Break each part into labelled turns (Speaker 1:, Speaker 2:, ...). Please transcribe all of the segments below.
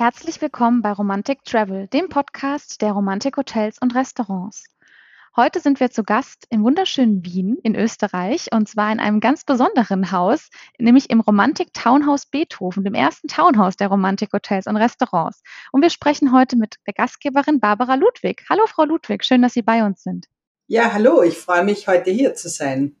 Speaker 1: Herzlich willkommen bei Romantic Travel, dem Podcast der Romantik Hotels und Restaurants. Heute sind wir zu Gast im wunderschönen Wien in Österreich und zwar in einem ganz besonderen Haus, nämlich im Romantik Townhouse Beethoven, dem ersten Townhouse der Romantik Hotels und Restaurants. Und wir sprechen heute mit der Gastgeberin Barbara Ludwig. Hallo Frau Ludwig, schön, dass Sie bei uns sind.
Speaker 2: Ja, hallo, ich freue mich heute hier zu sein.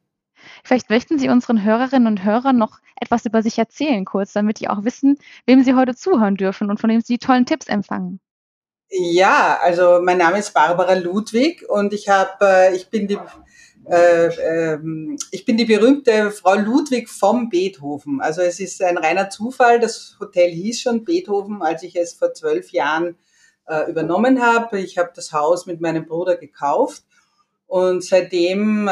Speaker 1: Vielleicht möchten Sie unseren Hörerinnen und Hörern noch etwas über sich erzählen, kurz, damit die auch wissen, wem Sie heute zuhören dürfen und von wem Sie tollen Tipps empfangen.
Speaker 2: Ja, also mein Name ist Barbara Ludwig und ich habe, äh, ich bin die, äh, äh, ich bin die berühmte Frau Ludwig vom Beethoven. Also es ist ein reiner Zufall. Das Hotel hieß schon Beethoven, als ich es vor zwölf Jahren äh, übernommen habe. Ich habe das Haus mit meinem Bruder gekauft und seitdem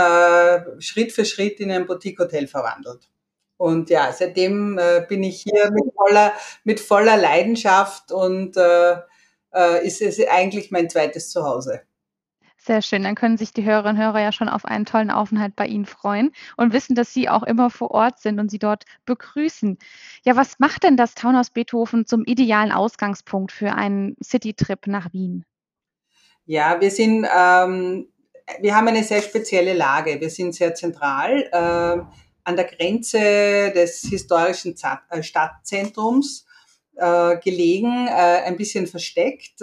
Speaker 2: Schritt für Schritt in ein Boutique-Hotel verwandelt. Und ja, seitdem äh, bin ich hier mit voller, mit voller Leidenschaft und äh, äh, ist es eigentlich mein zweites Zuhause.
Speaker 1: Sehr schön. Dann können sich die Hörerinnen und Hörer ja schon auf einen tollen Aufenthalt bei Ihnen freuen und wissen, dass Sie auch immer vor Ort sind und Sie dort begrüßen. Ja, was macht denn das Townhaus Beethoven zum idealen Ausgangspunkt für einen Citytrip nach Wien?
Speaker 2: Ja, wir sind ähm, wir haben eine sehr spezielle Lage. Wir sind sehr zentral äh, an der Grenze des historischen äh, Stadtzentrums äh, gelegen, äh, ein bisschen versteckt,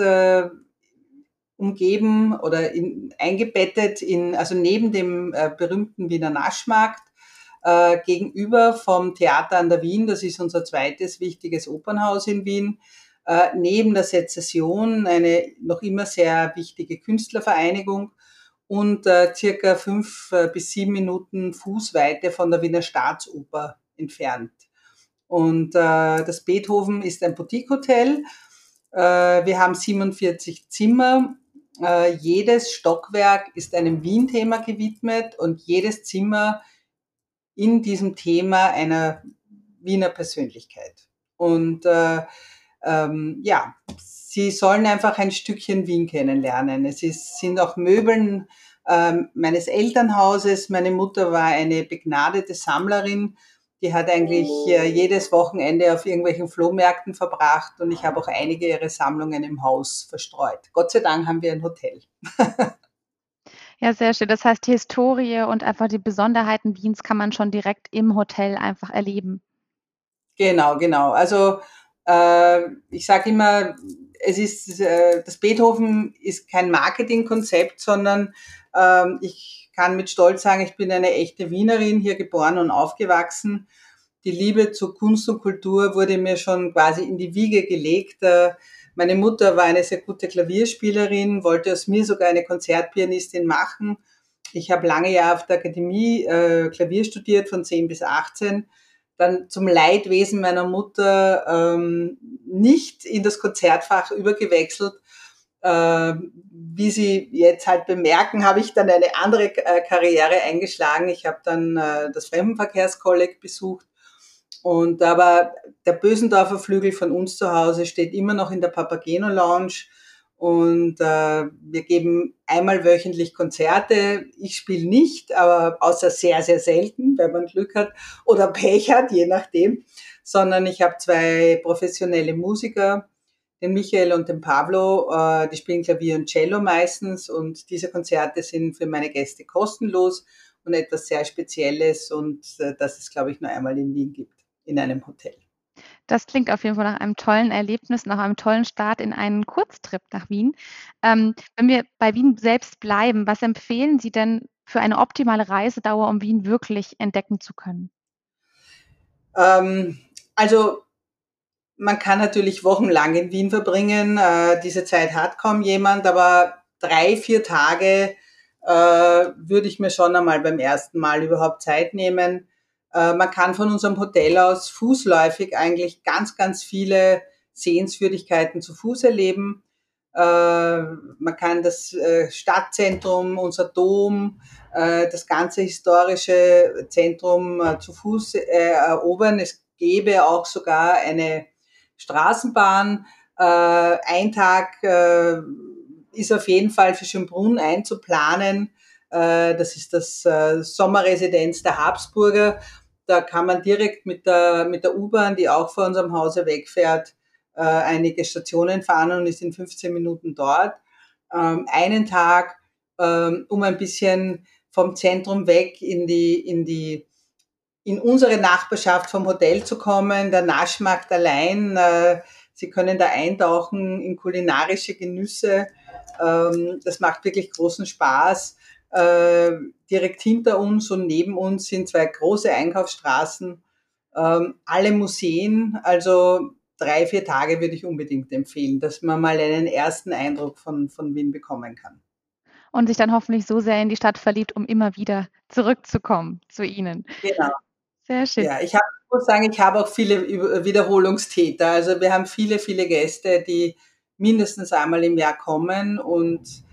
Speaker 2: umgeben oder in, eingebettet in, also neben dem berühmten Wiener Naschmarkt, gegenüber vom Theater an der Wien, das ist unser zweites wichtiges Opernhaus in Wien, neben der Sezession eine noch immer sehr wichtige Künstlervereinigung und äh, circa fünf äh, bis sieben Minuten Fußweite von der Wiener Staatsoper entfernt. Und äh, das Beethoven ist ein Boutique-Hotel. Äh, wir haben 47 Zimmer. Äh, jedes Stockwerk ist einem Wien-Thema gewidmet und jedes Zimmer in diesem Thema einer Wiener Persönlichkeit. Und äh, ähm, ja, sie sollen einfach ein Stückchen Wien kennenlernen. Es ist, sind auch Möbeln ähm, meines Elternhauses. Meine Mutter war eine begnadete Sammlerin. Die hat eigentlich äh, jedes Wochenende auf irgendwelchen Flohmärkten verbracht und ich habe auch einige ihrer Sammlungen im Haus verstreut. Gott sei Dank haben wir ein Hotel.
Speaker 1: Ja, sehr schön. Das heißt, die Historie und einfach die Besonderheiten Wiens kann man schon direkt im Hotel einfach erleben.
Speaker 2: Genau, genau. Also ich sage immer, es ist äh, das Beethoven ist kein Marketingkonzept, sondern ähm, ich kann mit Stolz sagen, ich bin eine echte Wienerin, hier geboren und aufgewachsen. Die Liebe zur Kunst und Kultur wurde mir schon quasi in die Wiege gelegt. Äh, meine Mutter war eine sehr gute Klavierspielerin, wollte aus mir sogar eine Konzertpianistin machen. Ich habe lange Jahre auf der Akademie äh, Klavier studiert, von 10 bis 18 dann zum Leidwesen meiner Mutter ähm, nicht in das Konzertfach übergewechselt. Äh, wie Sie jetzt halt bemerken, habe ich dann eine andere äh, Karriere eingeschlagen. Ich habe dann äh, das Fremdenverkehrskolleg besucht. Und aber der Bösendorfer Flügel von uns zu Hause steht immer noch in der Papageno Lounge und äh, wir geben einmal wöchentlich Konzerte. Ich spiele nicht, aber außer sehr, sehr selten, wenn man Glück hat oder Pech hat, je nachdem. Sondern ich habe zwei professionelle Musiker, den Michael und den Pablo, äh, die spielen Klavier und Cello meistens und diese Konzerte sind für meine Gäste kostenlos und etwas sehr Spezielles und äh, das es, glaube ich, nur einmal in Wien gibt, in einem Hotel.
Speaker 1: Das klingt auf jeden Fall nach einem tollen Erlebnis, nach einem tollen Start in einen Kurztrip nach Wien. Ähm, wenn wir bei Wien selbst bleiben, was empfehlen Sie denn für eine optimale Reisedauer, um Wien wirklich entdecken zu können?
Speaker 2: Ähm, also man kann natürlich wochenlang in Wien verbringen. Äh, diese Zeit hat kaum jemand, aber drei, vier Tage äh, würde ich mir schon einmal beim ersten Mal überhaupt Zeit nehmen. Äh, man kann von unserem Hotel aus fußläufig eigentlich ganz, ganz viele Sehenswürdigkeiten zu Fuß erleben. Äh, man kann das äh, Stadtzentrum, unser Dom, das ganze historische Zentrum zu Fuß erobern. Es gäbe auch sogar eine Straßenbahn. Ein Tag ist auf jeden Fall für Schönbrunn einzuplanen. Das ist das Sommerresidenz der Habsburger da kann man direkt mit der, mit der U-Bahn, die auch vor unserem Hause wegfährt, äh, einige Stationen fahren und ist in 15 Minuten dort. Ähm, einen Tag, ähm, um ein bisschen vom Zentrum weg in die, in die, in unsere Nachbarschaft vom Hotel zu kommen, der Naschmarkt allein. Äh, Sie können da eintauchen in kulinarische Genüsse. Ähm, das macht wirklich großen Spaß. Äh, direkt hinter uns und neben uns sind zwei große Einkaufsstraßen, ähm, alle Museen. Also drei, vier Tage würde ich unbedingt empfehlen, dass man mal einen ersten Eindruck von, von Wien bekommen kann.
Speaker 1: Und sich dann hoffentlich so sehr in die Stadt verliebt, um immer wieder zurückzukommen zu Ihnen.
Speaker 2: Genau. Sehr schön. Ja, ich hab, muss sagen, ich habe auch viele Wiederholungstäter. Also wir haben viele, viele Gäste, die mindestens einmal im Jahr kommen und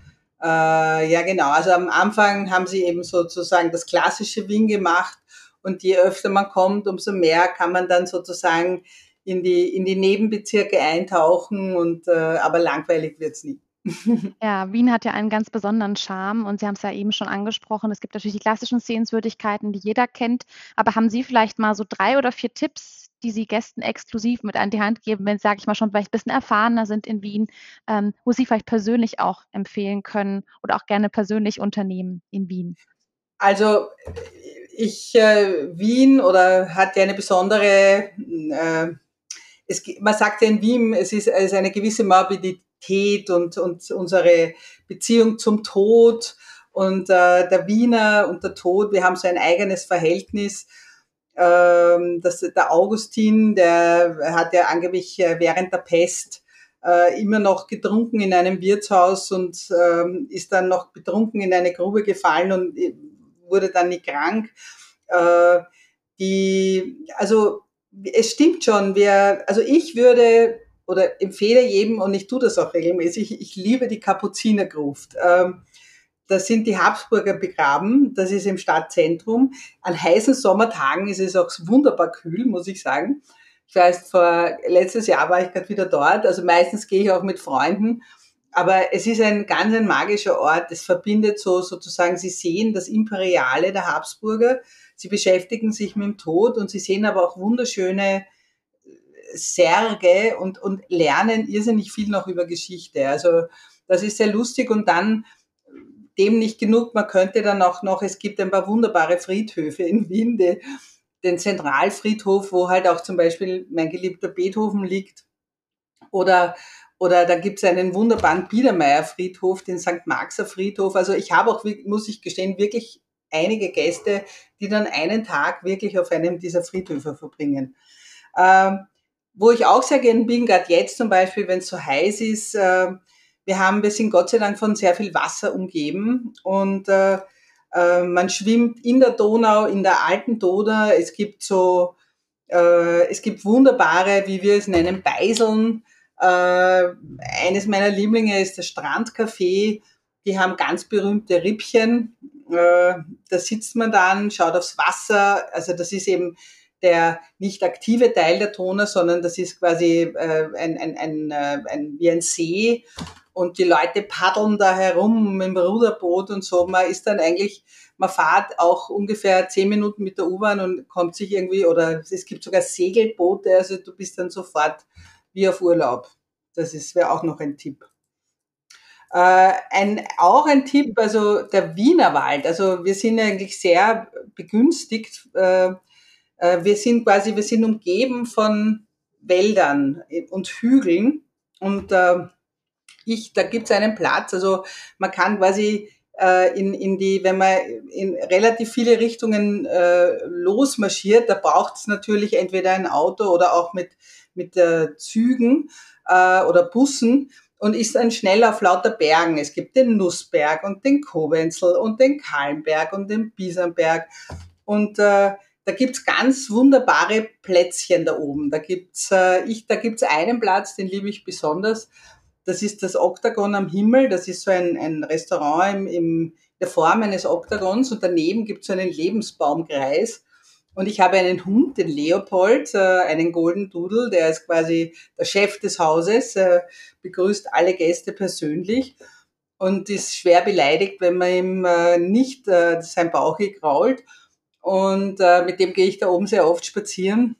Speaker 2: äh, ja, genau. Also am Anfang haben sie eben sozusagen das klassische Wien gemacht und je öfter man kommt, umso mehr kann man dann sozusagen in die, in die Nebenbezirke eintauchen und äh, aber langweilig wird's nie.
Speaker 1: Ja, Wien hat ja einen ganz besonderen Charme und Sie haben es ja eben schon angesprochen. Es gibt natürlich die klassischen Sehenswürdigkeiten, die jeder kennt. Aber haben Sie vielleicht mal so drei oder vier Tipps, die Sie Gästen exklusiv mit an die Hand geben, wenn, sage ich mal, schon vielleicht ein bisschen erfahrener sind in Wien, ähm, wo Sie vielleicht persönlich auch empfehlen können oder auch gerne persönlich unternehmen in Wien?
Speaker 2: Also ich, äh, Wien oder hat ja eine besondere, äh, es, man sagt ja in Wien, es ist, es ist eine gewisse Morbidität und, und unsere Beziehung zum Tod und äh, der Wiener und der Tod, wir haben so ein eigenes Verhältnis ähm, das, der Augustin, der hat ja angeblich äh, während der Pest äh, immer noch getrunken in einem Wirtshaus und ähm, ist dann noch betrunken in eine Grube gefallen und äh, wurde dann nicht krank. Äh, die, also es stimmt schon, wir, also ich würde oder empfehle jedem, und ich tue das auch regelmäßig, ich liebe die Kapuzinergruft. Ähm, da sind die Habsburger begraben, das ist im Stadtzentrum. An heißen Sommertagen ist es auch wunderbar kühl, muss ich sagen. Ich weiß, vor letztes Jahr war ich gerade wieder dort, also meistens gehe ich auch mit Freunden, aber es ist ein ganz ein magischer Ort. Es verbindet so sozusagen, Sie sehen das Imperiale der Habsburger, Sie beschäftigen sich mit dem Tod und Sie sehen aber auch wunderschöne Särge und, und lernen irrsinnig viel noch über Geschichte. Also das ist sehr lustig und dann dem nicht genug. Man könnte dann auch noch, es gibt ein paar wunderbare Friedhöfe in Wien, die, den Zentralfriedhof, wo halt auch zum Beispiel mein geliebter Beethoven liegt. Oder, oder da gibt es einen wunderbaren Biedermeier-Friedhof, den St. Marxer Friedhof. Also ich habe auch, muss ich gestehen, wirklich einige Gäste, die dann einen Tag wirklich auf einem dieser Friedhöfe verbringen. Ähm, wo ich auch sehr gern bin, gerade jetzt zum Beispiel, wenn es so heiß ist, äh, wir haben, wir sind Gott sei Dank von sehr viel Wasser umgeben und äh, äh, man schwimmt in der Donau, in der alten Donau. Es gibt so, äh, es gibt wunderbare, wie wir es nennen, Beiseln. Äh, eines meiner Lieblinge ist das Strandcafé. Die haben ganz berühmte Rippchen. Äh, da sitzt man dann, schaut aufs Wasser. Also das ist eben der nicht aktive Teil der Donau, sondern das ist quasi äh, ein, ein, ein, äh, ein, wie ein See und die Leute paddeln da herum mit dem Ruderboot und so. Man ist dann eigentlich, man fährt auch ungefähr zehn Minuten mit der U-Bahn und kommt sich irgendwie, oder es gibt sogar Segelboote, also du bist dann sofort wie auf Urlaub. Das wäre auch noch ein Tipp. Äh, ein, auch ein Tipp, also der Wienerwald. Also wir sind eigentlich sehr begünstigt. Äh, äh, wir sind quasi, wir sind umgeben von Wäldern und Hügeln und äh, ich, da gibt es einen Platz. Also man kann quasi äh, in, in die, wenn man in relativ viele Richtungen äh, losmarschiert, da braucht es natürlich entweder ein Auto oder auch mit, mit äh, Zügen äh, oder Bussen und ist dann schnell auf lauter Bergen. Es gibt den Nussberg und den Kowenzel und den Kalmberg und den Bisamberg. Und äh, da gibt's ganz wunderbare Plätzchen da oben. Da gibt's äh, ich, da gibt's einen Platz, den liebe ich besonders. Das ist das Oktagon am Himmel. Das ist so ein, ein Restaurant im, im der Form eines Oktagons und daneben gibt es so einen Lebensbaumkreis. Und ich habe einen Hund, den Leopold, äh, einen Golden Doodle, der ist quasi der Chef des Hauses, äh, begrüßt alle Gäste persönlich und ist schwer beleidigt, wenn man ihm äh, nicht äh, sein Bauch krault. Und mit dem gehe ich da oben sehr oft spazieren.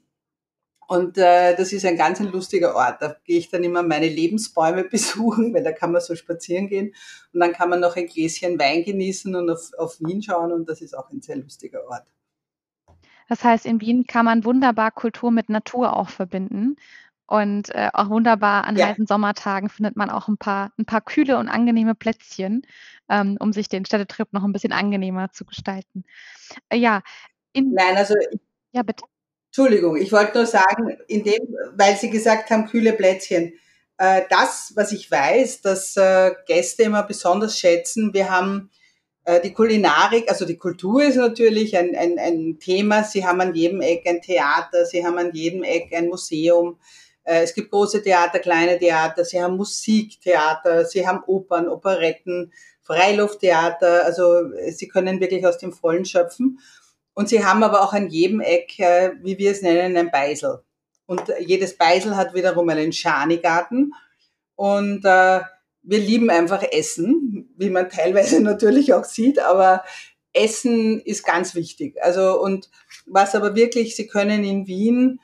Speaker 2: Und äh, das ist ein ganz ein lustiger Ort. Da gehe ich dann immer meine Lebensbäume besuchen, weil da kann man so spazieren gehen. Und dann kann man noch ein Gläschen Wein genießen und auf, auf Wien schauen. Und das ist auch ein sehr lustiger Ort.
Speaker 1: Das heißt, in Wien kann man wunderbar Kultur mit Natur auch verbinden. Und äh, auch wunderbar an ja. heißen Sommertagen findet man auch ein paar, ein paar kühle und angenehme Plätzchen, ähm, um sich den Städtetrip noch ein bisschen angenehmer zu gestalten. Äh, ja.
Speaker 2: In, Nein, also. Ja, bitte. Entschuldigung, ich wollte nur sagen, in dem, weil Sie gesagt haben, kühle Plätzchen. Äh, das, was ich weiß, dass äh, Gäste immer besonders schätzen, wir haben äh, die Kulinarik, also die Kultur ist natürlich ein, ein, ein Thema. Sie haben an jedem Eck ein Theater, sie haben an jedem Eck ein Museum. Es gibt große Theater, kleine Theater, sie haben Musiktheater, sie haben Opern, Operetten, Freilufttheater. Also sie können wirklich aus dem Vollen schöpfen. Und sie haben aber auch an jedem Eck, äh, wie wir es nennen, ein Beisel. Und jedes Beisel hat wiederum einen Schanigarten. Und äh, wir lieben einfach Essen, wie man teilweise natürlich auch sieht, aber Essen ist ganz wichtig. Also und was aber wirklich, Sie können in Wien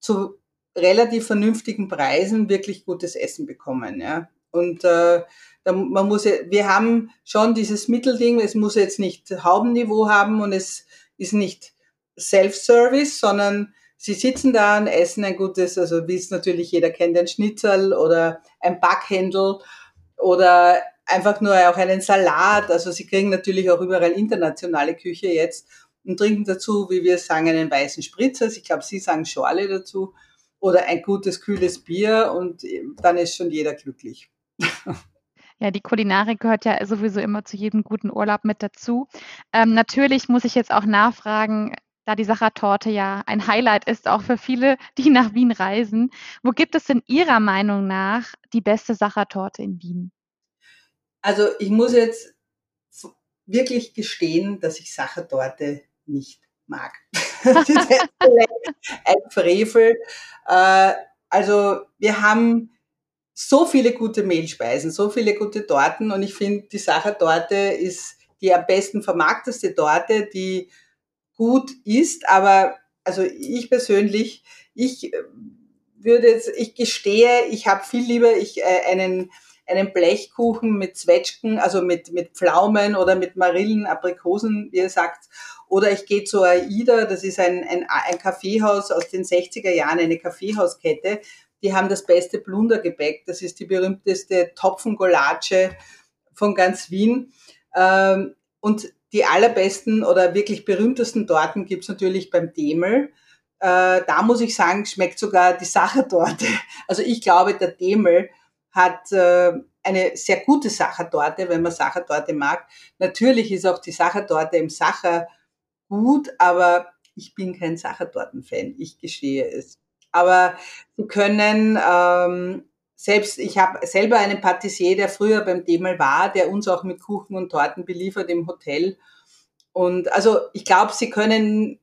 Speaker 2: zu relativ vernünftigen Preisen wirklich gutes Essen bekommen. Ja. Und äh, man muss, wir haben schon dieses Mittelding. Es muss jetzt nicht Haubenniveau haben und es ist nicht Self-Service, sondern Sie sitzen da und essen ein gutes, also wie es natürlich jeder kennt, ein Schnitzel oder ein Backhändel oder einfach nur auch einen Salat. Also sie kriegen natürlich auch überall internationale Küche jetzt und trinken dazu, wie wir sagen, einen weißen Spritzer. Ich glaube, Sie sagen Schorle dazu oder ein gutes, kühles Bier und dann ist schon jeder glücklich.
Speaker 1: Ja, die Kulinarik gehört ja sowieso immer zu jedem guten Urlaub mit dazu. Ähm, natürlich muss ich jetzt auch nachfragen, da die Sachertorte ja ein Highlight ist, auch für viele, die nach Wien reisen. Wo gibt es denn Ihrer Meinung nach die beste Sachertorte in Wien?
Speaker 2: Also ich muss jetzt wirklich gestehen, dass ich Sachertorte nicht mag. das ist ein Frevel. Äh, also wir haben so viele gute Mehlspeisen, so viele gute Torten und ich finde, die Sachertorte ist die am besten vermarkteste Torte, die gut ist, aber also ich persönlich, ich äh, würde jetzt, ich gestehe, ich habe viel lieber ich, äh, einen, einen Blechkuchen mit Zwetschgen, also mit, mit Pflaumen oder mit Marillen, Aprikosen, wie ihr sagt. Oder ich gehe zu AIDA, das ist ein, ein, ein Kaffeehaus aus den 60er Jahren, eine Kaffeehauskette. Die haben das beste Blundergebäck. Das ist die berühmteste Topfengolatsche von ganz Wien. Ähm, und die allerbesten oder wirklich berühmtesten Torten gibt's natürlich beim Demel. Äh, da muss ich sagen, schmeckt sogar die Sachertorte. Also ich glaube, der Demel hat äh, eine sehr gute Sachertorte, wenn man Sachertorte mag. Natürlich ist auch die Sachertorte im Sacher gut, aber ich bin kein Sachertorten-Fan, ich gestehe es. Aber Sie können ähm, selbst, ich habe selber einen Patissier, der früher beim Demel war, der uns auch mit Kuchen und Torten beliefert im Hotel. Und also ich glaube, sie können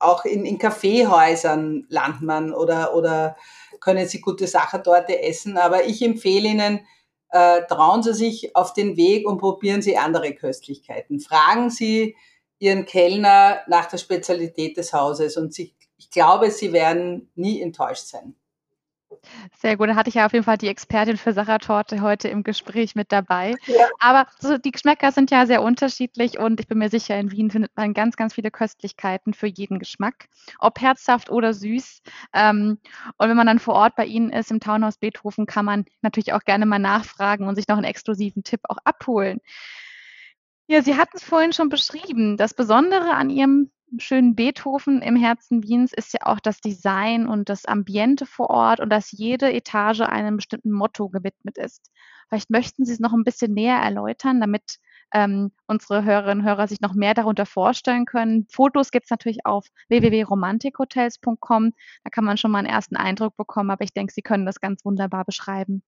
Speaker 2: auch in, in Kaffeehäusern landen oder, oder können sie gute Sachertorte essen. Aber ich empfehle Ihnen, äh, trauen Sie sich auf den Weg und probieren Sie andere Köstlichkeiten. Fragen Sie Ihren Kellner nach der Spezialität des Hauses und sie, ich glaube, Sie werden nie enttäuscht sein.
Speaker 1: Sehr gut, da hatte ich ja auf jeden Fall die Expertin für Sachertorte heute im Gespräch mit dabei. Ja. Aber so, die Geschmäcker sind ja sehr unterschiedlich und ich bin mir sicher, in Wien findet man ganz, ganz viele Köstlichkeiten für jeden Geschmack, ob herzhaft oder süß. Ähm, und wenn man dann vor Ort bei Ihnen ist im Townhaus Beethoven, kann man natürlich auch gerne mal nachfragen und sich noch einen exklusiven Tipp auch abholen. Ja, Sie hatten es vorhin schon beschrieben. Das Besondere an Ihrem schönen Beethoven im Herzen Wiens ist ja auch das Design und das Ambiente vor Ort und dass jede Etage einem bestimmten Motto gewidmet ist. Vielleicht möchten Sie es noch ein bisschen näher erläutern, damit ähm, unsere Hörerinnen und Hörer sich noch mehr darunter vorstellen können. Fotos gibt es natürlich auf www.romantikhotels.com. Da kann man schon mal einen ersten Eindruck bekommen, aber ich denke, Sie können das ganz wunderbar beschreiben.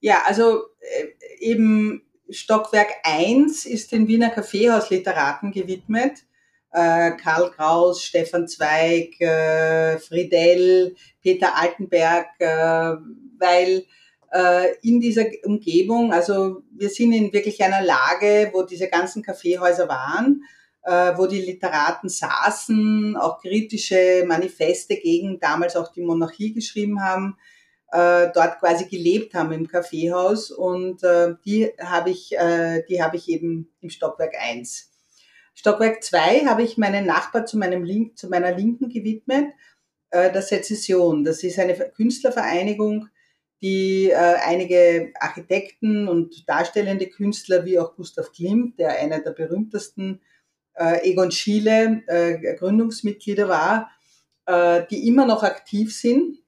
Speaker 2: Ja, also äh, eben Stockwerk 1 ist den Wiener Kaffeehausliteraten gewidmet äh, Karl Kraus, Stefan Zweig, äh, Friedel, Peter Altenberg, äh, weil äh, in dieser Umgebung, also wir sind in wirklich einer Lage, wo diese ganzen Kaffeehäuser waren. äh, wo die Literaten saßen, auch kritische Manifeste gegen damals auch die Monarchie geschrieben haben, äh, dort quasi gelebt haben im Kaffeehaus und die habe ich, die habe ich eben im Stockwerk 1. Stockwerk 2 habe ich meinen Nachbar zu, meinem Link, zu meiner Linken gewidmet, äh, der Sezession. Das ist eine Künstlervereinigung, die äh, einige Architekten und darstellende Künstler wie auch Gustav Klimt, der einer der berühmtesten äh, Egon Schiele äh, Gründungsmitglieder war, äh, die immer noch aktiv sind.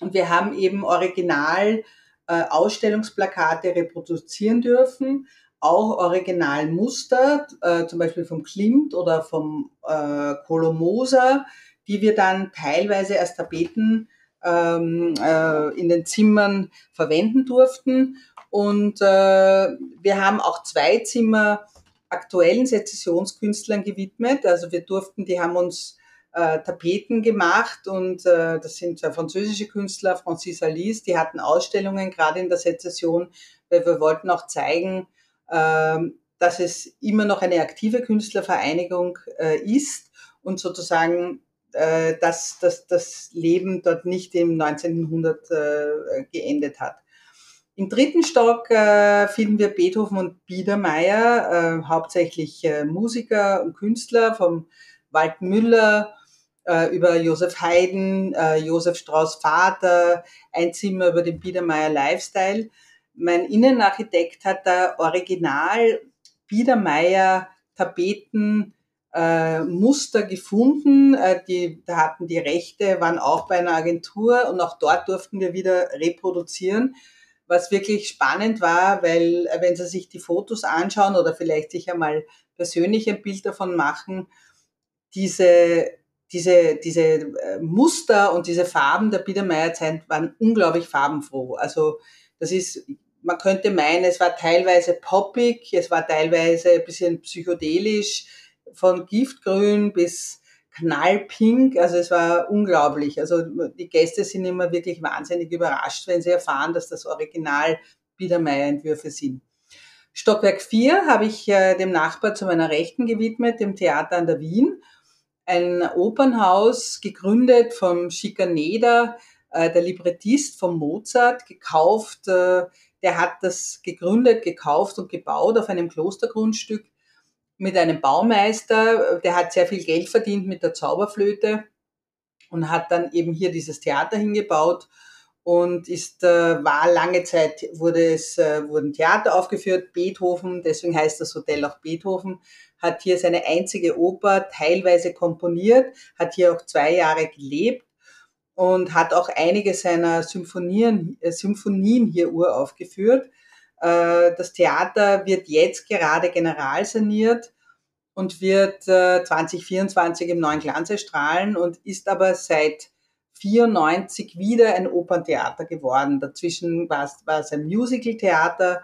Speaker 2: Und wir haben eben original äh, Ausstellungsplakate reproduzieren dürfen, auch Originalmuster, äh, zum Beispiel vom Klimt oder vom äh, Kolomoser, die wir dann teilweise als Tapeten ähm, äh, in den Zimmern verwenden durften. Und äh, wir haben auch zwei Zimmer aktuellen Sezessionskünstlern gewidmet. Also wir durften, die haben uns äh, Tapeten gemacht und äh, das sind zwei französische Künstler, Francis Alice, die hatten Ausstellungen gerade in der Sezession, weil wir wollten auch zeigen, dass es immer noch eine aktive Künstlervereinigung äh, ist und sozusagen äh, dass, dass das Leben dort nicht im 19. Jahrhundert äh, geendet hat. Im dritten Stock finden wir Beethoven und Biedermeier, hauptsächlich Musiker und Künstler, vom Wald Müller über Josef Haydn, Josef Strauß Vater, ein Zimmer über den Biedermeier Lifestyle. Mein Innenarchitekt hat da original Biedermeier Tapeten äh, Muster gefunden. Äh, die, da hatten die Rechte, waren auch bei einer Agentur und auch dort durften wir wieder reproduzieren. Was wirklich spannend war, weil äh, wenn Sie sich die Fotos anschauen oder vielleicht sich einmal persönlich ein Bild davon machen, diese, diese, diese äh, Muster und diese Farben der Biedermeierzeit waren unglaublich farbenfroh. Also das ist, man könnte meinen, es war teilweise poppig, es war teilweise ein bisschen psychedelisch, von Giftgrün bis knallpink. Also es war unglaublich. Also die Gäste sind immer wirklich wahnsinnig überrascht, wenn sie erfahren, dass das Original Biedermeier-Entwürfe sind. Stockwerk 4 habe ich äh, dem Nachbar zu meiner Rechten gewidmet, dem Theater an der Wien. Ein Opernhaus, gegründet vom Schikaneder, äh, der Librettist von Mozart, gekauft. Äh, der hat das gegründet, gekauft und gebaut auf einem Klostergrundstück mit einem Baumeister, der hat sehr viel Geld verdient mit der Zauberflöte und hat dann eben hier dieses Theater hingebaut und ist äh, war lange Zeit wurde es wurden Theater aufgeführt Beethoven deswegen heißt das Hotel auch Beethoven hat hier seine einzige Oper teilweise komponiert hat hier auch zwei Jahre gelebt und hat auch einige seiner Symphonien äh, Symphonien hier uraufgeführt äh, das Theater wird jetzt gerade generalsaniert und wird 2024 äh, im neuen Glanz erstrahlen und ist aber seit 94 wieder ein Operntheater geworden. Dazwischen war es, war es ein Musicaltheater,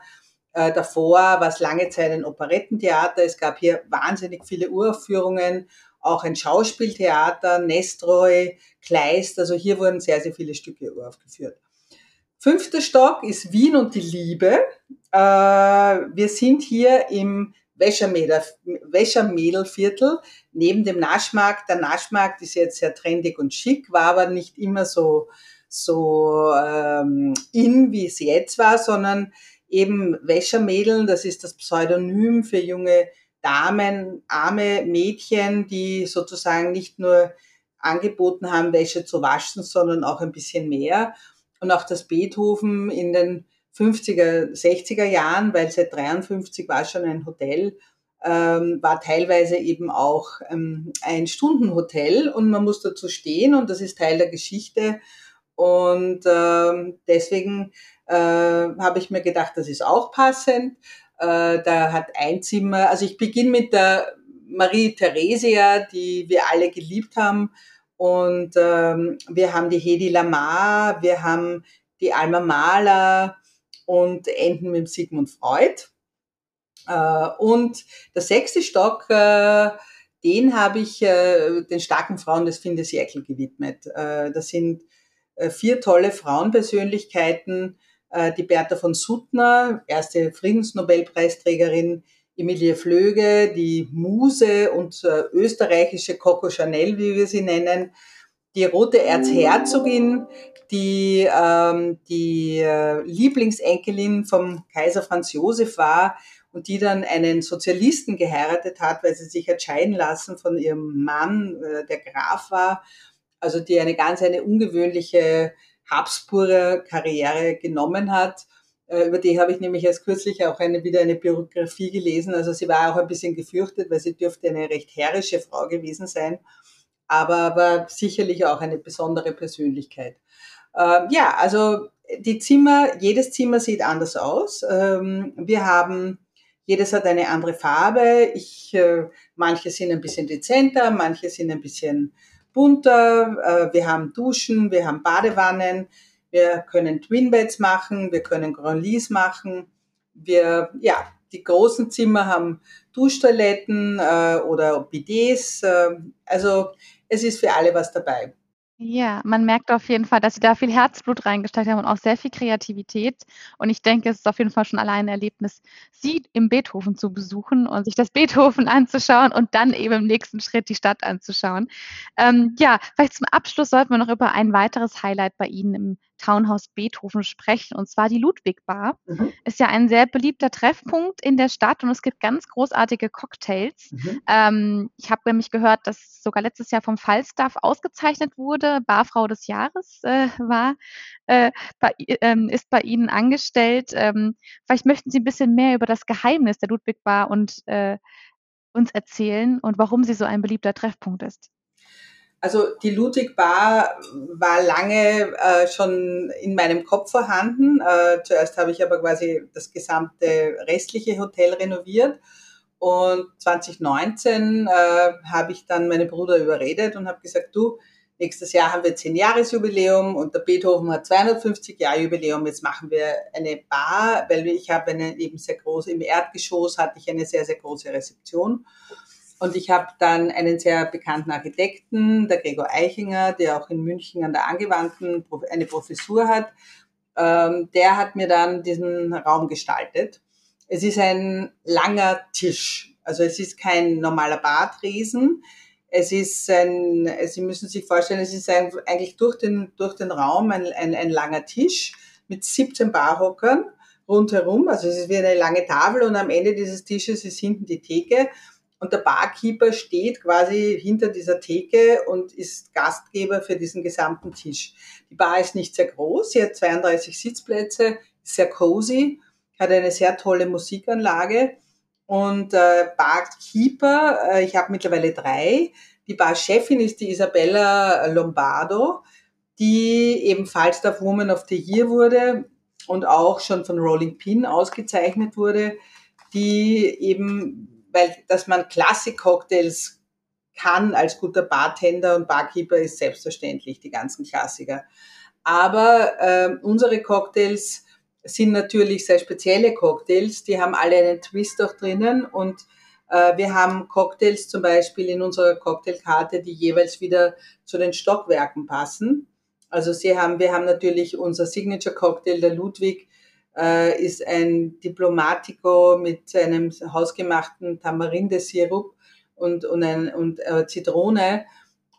Speaker 2: äh, davor war es lange Zeit ein Operettentheater. Es gab hier wahnsinnig viele Uraufführungen, auch ein Schauspieltheater, Nestroy, Kleist. Also hier wurden sehr, sehr viele Stücke uraufgeführt. Fünfter Stock ist Wien und die Liebe. Äh, wir sind hier im Wäschermädelviertel neben dem Naschmarkt. Der Naschmarkt ist jetzt sehr trendig und schick, war aber nicht immer so, so ähm, in, wie es jetzt war, sondern eben Wäschermädeln, das ist das Pseudonym für junge Damen, arme Mädchen, die sozusagen nicht nur angeboten haben, Wäsche zu waschen, sondern auch ein bisschen mehr und auch das Beethoven in den 50er, 60er Jahren, weil seit 53 war schon ein Hotel, ähm, war teilweise eben auch ähm, ein Stundenhotel und man muss dazu stehen und das ist Teil der Geschichte. Und ähm, deswegen äh, habe ich mir gedacht, das ist auch passend. Äh, da hat ein Zimmer, also ich beginne mit der Marie Theresia, die wir alle geliebt haben. Und ähm, wir haben die Hedi Lamar, wir haben die Alma Mahler und enden mit Sigmund Freud. Äh, und der sechste Stock, äh, den habe ich äh, den starken Frauen des Findes Jäckel gewidmet. Äh, das sind äh, vier tolle Frauenpersönlichkeiten. Äh, die Bertha von Suttner, erste Friedensnobelpreisträgerin, Emilie Flöge, die Muse und äh, österreichische Coco Chanel, wie wir sie nennen, die rote Erzherzogin, die ähm, die äh, Lieblingsenkelin vom Kaiser Franz Josef war und die dann einen Sozialisten geheiratet hat, weil sie sich entscheiden lassen von ihrem Mann, äh, der Graf war, also die eine ganz eine ungewöhnliche Habsburger Karriere genommen hat. Äh, über die habe ich nämlich erst kürzlich auch eine, wieder eine Biografie gelesen. Also sie war auch ein bisschen gefürchtet, weil sie dürfte eine recht herrische Frau gewesen sein, aber, aber sicherlich auch eine besondere Persönlichkeit. Ähm, ja, also die Zimmer, jedes Zimmer sieht anders aus. Ähm, wir haben, jedes hat eine andere Farbe. Ich, äh, manche sind ein bisschen dezenter, manche sind ein bisschen bunter. Äh, wir haben Duschen, wir haben Badewannen, wir können Twinbeds machen, wir können Grand Lits machen. Wir, ja, die großen Zimmer haben Duschtoiletten äh, oder Bidets. Äh, also es ist für alle was dabei.
Speaker 1: Ja, man merkt auf jeden Fall, dass Sie da viel Herzblut reingesteckt haben und auch sehr viel Kreativität. Und ich denke, es ist auf jeden Fall schon allein ein Erlebnis, Sie im Beethoven zu besuchen und sich das Beethoven anzuschauen und dann eben im nächsten Schritt die Stadt anzuschauen. Ähm, ja, vielleicht zum Abschluss sollten wir noch über ein weiteres Highlight bei Ihnen im Townhouse Beethoven sprechen, und zwar die Ludwig Bar. Mhm. Ist ja ein sehr beliebter Treffpunkt in der Stadt und es gibt ganz großartige Cocktails. Mhm. Ähm, ich habe nämlich gehört, dass sogar letztes Jahr vom Falstaff ausgezeichnet wurde. Barfrau des Jahres äh, war, äh, bei, ähm, ist bei Ihnen angestellt. Ähm, vielleicht möchten Sie ein bisschen mehr über das Geheimnis der Ludwig Bar und äh, uns erzählen und warum sie so ein beliebter Treffpunkt ist.
Speaker 2: Also die Ludwig Bar war lange äh, schon in meinem Kopf vorhanden. Äh, zuerst habe ich aber quasi das gesamte restliche Hotel renoviert. Und 2019 äh, habe ich dann meinen Bruder überredet und habe gesagt, du, nächstes Jahr haben wir 10 Jahresjubiläum und der Beethoven hat 250 Jahre Jubiläum. Jetzt machen wir eine Bar, weil ich habe eine eben sehr große, im Erdgeschoss hatte ich eine sehr, sehr große Rezeption. Und ich habe dann einen sehr bekannten Architekten, der Gregor Eichinger, der auch in München an der Angewandten eine Professur hat. Ähm, der hat mir dann diesen Raum gestaltet. Es ist ein langer Tisch. Also es ist kein normaler Badriesen. Es ist ein, Sie müssen sich vorstellen, es ist ein, eigentlich durch den, durch den Raum ein, ein, ein langer Tisch mit 17 Barhockern rundherum. Also es ist wie eine lange Tafel und am Ende dieses Tisches ist hinten die Theke und der Barkeeper steht quasi hinter dieser Theke und ist Gastgeber für diesen gesamten Tisch. Die Bar ist nicht sehr groß, sie hat 32 Sitzplätze, sehr cozy, hat eine sehr tolle Musikanlage und äh, Barkeeper, äh, ich habe mittlerweile drei. Die Barchefin ist die Isabella Lombardo, die ebenfalls der Woman of the Year wurde und auch schon von Rolling Pin ausgezeichnet wurde, die eben weil dass man Klassik-Cocktails kann als guter Bartender und Barkeeper ist selbstverständlich, die ganzen Klassiker. Aber äh, unsere Cocktails sind natürlich sehr spezielle Cocktails, die haben alle einen Twist auch drinnen und äh, wir haben Cocktails zum Beispiel in unserer Cocktailkarte, die jeweils wieder zu den Stockwerken passen. Also sie haben, wir haben natürlich unser Signature Cocktail, der Ludwig, äh, ist ein Diplomatico mit einem hausgemachten Tamarindesirup und, und, ein, und äh, Zitrone.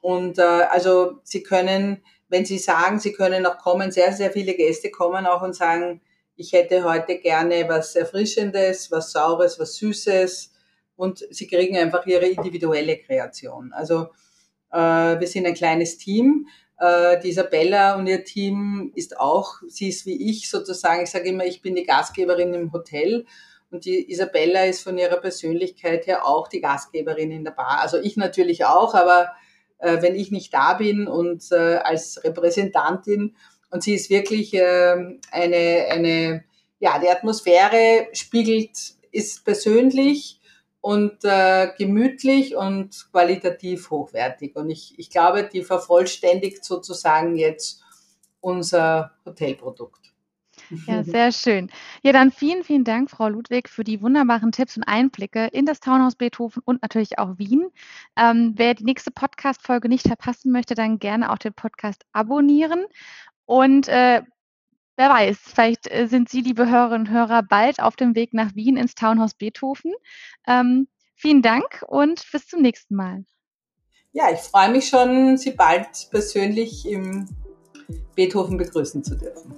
Speaker 2: Und äh, also Sie können, wenn Sie sagen, Sie können auch kommen, sehr, sehr viele Gäste kommen auch und sagen, ich hätte heute gerne was Erfrischendes, was Saures, was Süßes. Und Sie kriegen einfach Ihre individuelle Kreation. Also äh, wir sind ein kleines Team äh, die Isabella und ihr Team ist auch, sie ist wie ich sozusagen, ich sage immer, ich bin die Gastgeberin im Hotel und die Isabella ist von ihrer Persönlichkeit her auch die Gastgeberin in der Bar. Also ich natürlich auch, aber äh, wenn ich nicht da bin und äh, als Repräsentantin und sie ist wirklich äh, eine, eine, ja, die Atmosphäre spiegelt, ist persönlich, und äh, gemütlich und qualitativ hochwertig. Und ich, ich glaube, die vervollständigt sozusagen jetzt unser Hotelprodukt.
Speaker 1: Ja, sehr schön. Ja, dann vielen, vielen Dank, Frau Ludwig, für die wunderbaren Tipps und Einblicke in das Townhaus Beethoven und natürlich auch Wien. Ähm, wer die nächste Podcast-Folge nicht verpassen möchte, dann gerne auch den Podcast abonnieren. Und äh, wer weiß, vielleicht äh, sind Sie, liebe Hörerinnen und Hörer, bald auf dem Weg nach Wien ins Townhaus Beethoven. Ähm, vielen Dank und bis zum nächsten Mal.
Speaker 2: Ja, ich freue mich schon, Sie bald persönlich im Beethoven begrüßen zu dürfen.